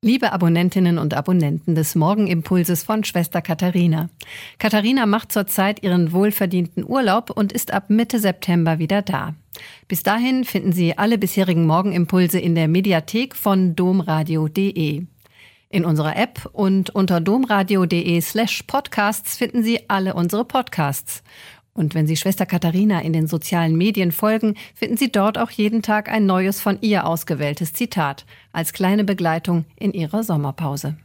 Liebe Abonnentinnen und Abonnenten des Morgenimpulses von Schwester Katharina. Katharina macht zurzeit ihren wohlverdienten Urlaub und ist ab Mitte September wieder da. Bis dahin finden Sie alle bisherigen Morgenimpulse in der Mediathek von domradio.de. In unserer App und unter domradio.de slash podcasts finden Sie alle unsere Podcasts. Und wenn Sie Schwester Katharina in den sozialen Medien folgen, finden Sie dort auch jeden Tag ein neues von ihr ausgewähltes Zitat als kleine Begleitung in Ihrer Sommerpause.